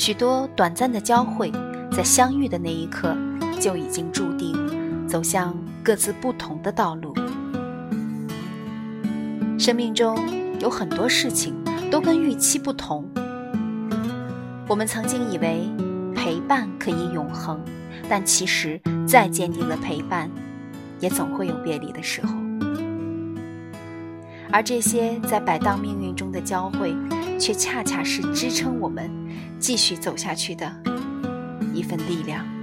许多短暂的交汇，在相遇的那一刻就已经注定走向各自不同的道路。生命中有很多事情都跟预期不同。我们曾经以为陪伴可以永恒，但其实再坚定的陪伴，也总会有别离的时候。而这些在摆荡命运中的交汇，却恰恰是支撑我们继续走下去的一份力量。